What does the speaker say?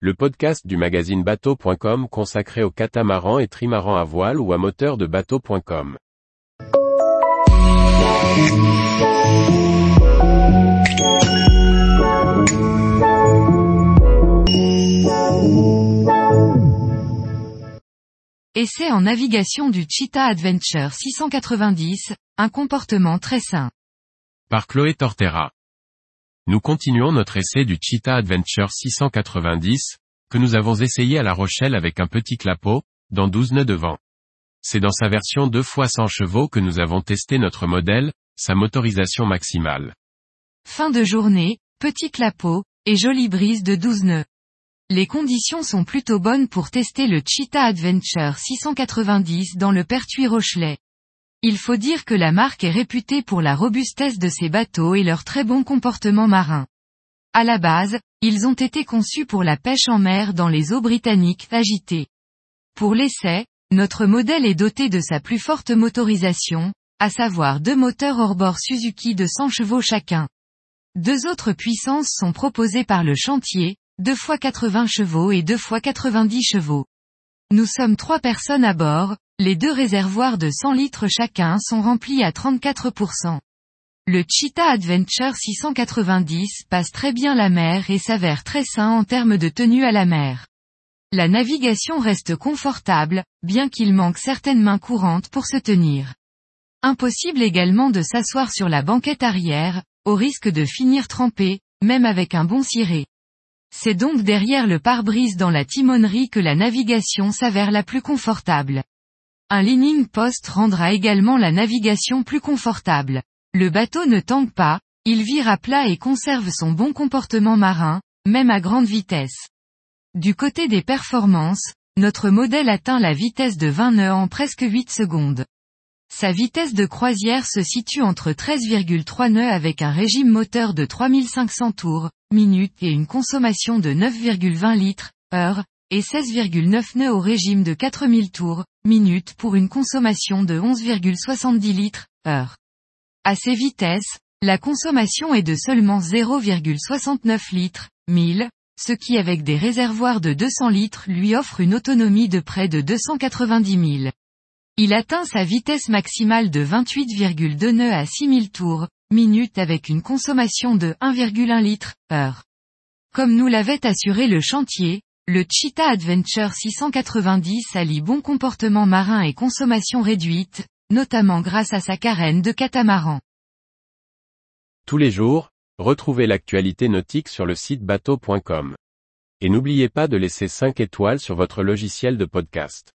le podcast du magazine bateau.com consacré aux catamarans et trimarans à voile ou à moteur de bateau.com. Essai en navigation du Cheetah Adventure 690, un comportement très sain. Par Chloé Tortera. Nous continuons notre essai du Cheetah Adventure 690, que nous avons essayé à La Rochelle avec un petit clapot, dans 12 nœuds de vent. C'est dans sa version 2 fois 100 chevaux que nous avons testé notre modèle, sa motorisation maximale. Fin de journée, petit clapot, et jolie brise de 12 nœuds. Les conditions sont plutôt bonnes pour tester le Cheetah Adventure 690 dans le Pertuis Rochelet. Il faut dire que la marque est réputée pour la robustesse de ses bateaux et leur très bon comportement marin. À la base, ils ont été conçus pour la pêche en mer dans les eaux britanniques agitées. Pour l'essai, notre modèle est doté de sa plus forte motorisation, à savoir deux moteurs hors-bord Suzuki de 100 chevaux chacun. Deux autres puissances sont proposées par le chantier, 2 fois 80 chevaux et 2 fois 90 chevaux. Nous sommes trois personnes à bord, les deux réservoirs de 100 litres chacun sont remplis à 34%. Le Cheetah Adventure 690 passe très bien la mer et s'avère très sain en termes de tenue à la mer. La navigation reste confortable, bien qu'il manque certaines mains courantes pour se tenir. Impossible également de s'asseoir sur la banquette arrière, au risque de finir trempé, même avec un bon ciré. C'est donc derrière le pare-brise dans la timonerie que la navigation s'avère la plus confortable. Un leaning post rendra également la navigation plus confortable. Le bateau ne tangue pas, il vire à plat et conserve son bon comportement marin, même à grande vitesse. Du côté des performances, notre modèle atteint la vitesse de 20 nœuds en presque 8 secondes. Sa vitesse de croisière se situe entre 13,3 nœuds avec un régime moteur de 3500 tours, minutes et une consommation de 9,20 litres, heure, et 16,9 nœuds au régime de 4000 tours, minutes pour une consommation de 11,70 litres, heure. À ces vitesses, la consommation est de seulement 0,69 litres, 1000, ce qui avec des réservoirs de 200 litres lui offre une autonomie de près de 290 000. Il atteint sa vitesse maximale de 28,2 nœuds à 6000 tours, minutes avec une consommation de 1,1 litre, heure. Comme nous l'avait assuré le chantier, le Cheetah Adventure 690 allie bon comportement marin et consommation réduite, notamment grâce à sa carène de catamaran. Tous les jours, retrouvez l'actualité nautique sur le site bateau.com. Et n'oubliez pas de laisser 5 étoiles sur votre logiciel de podcast.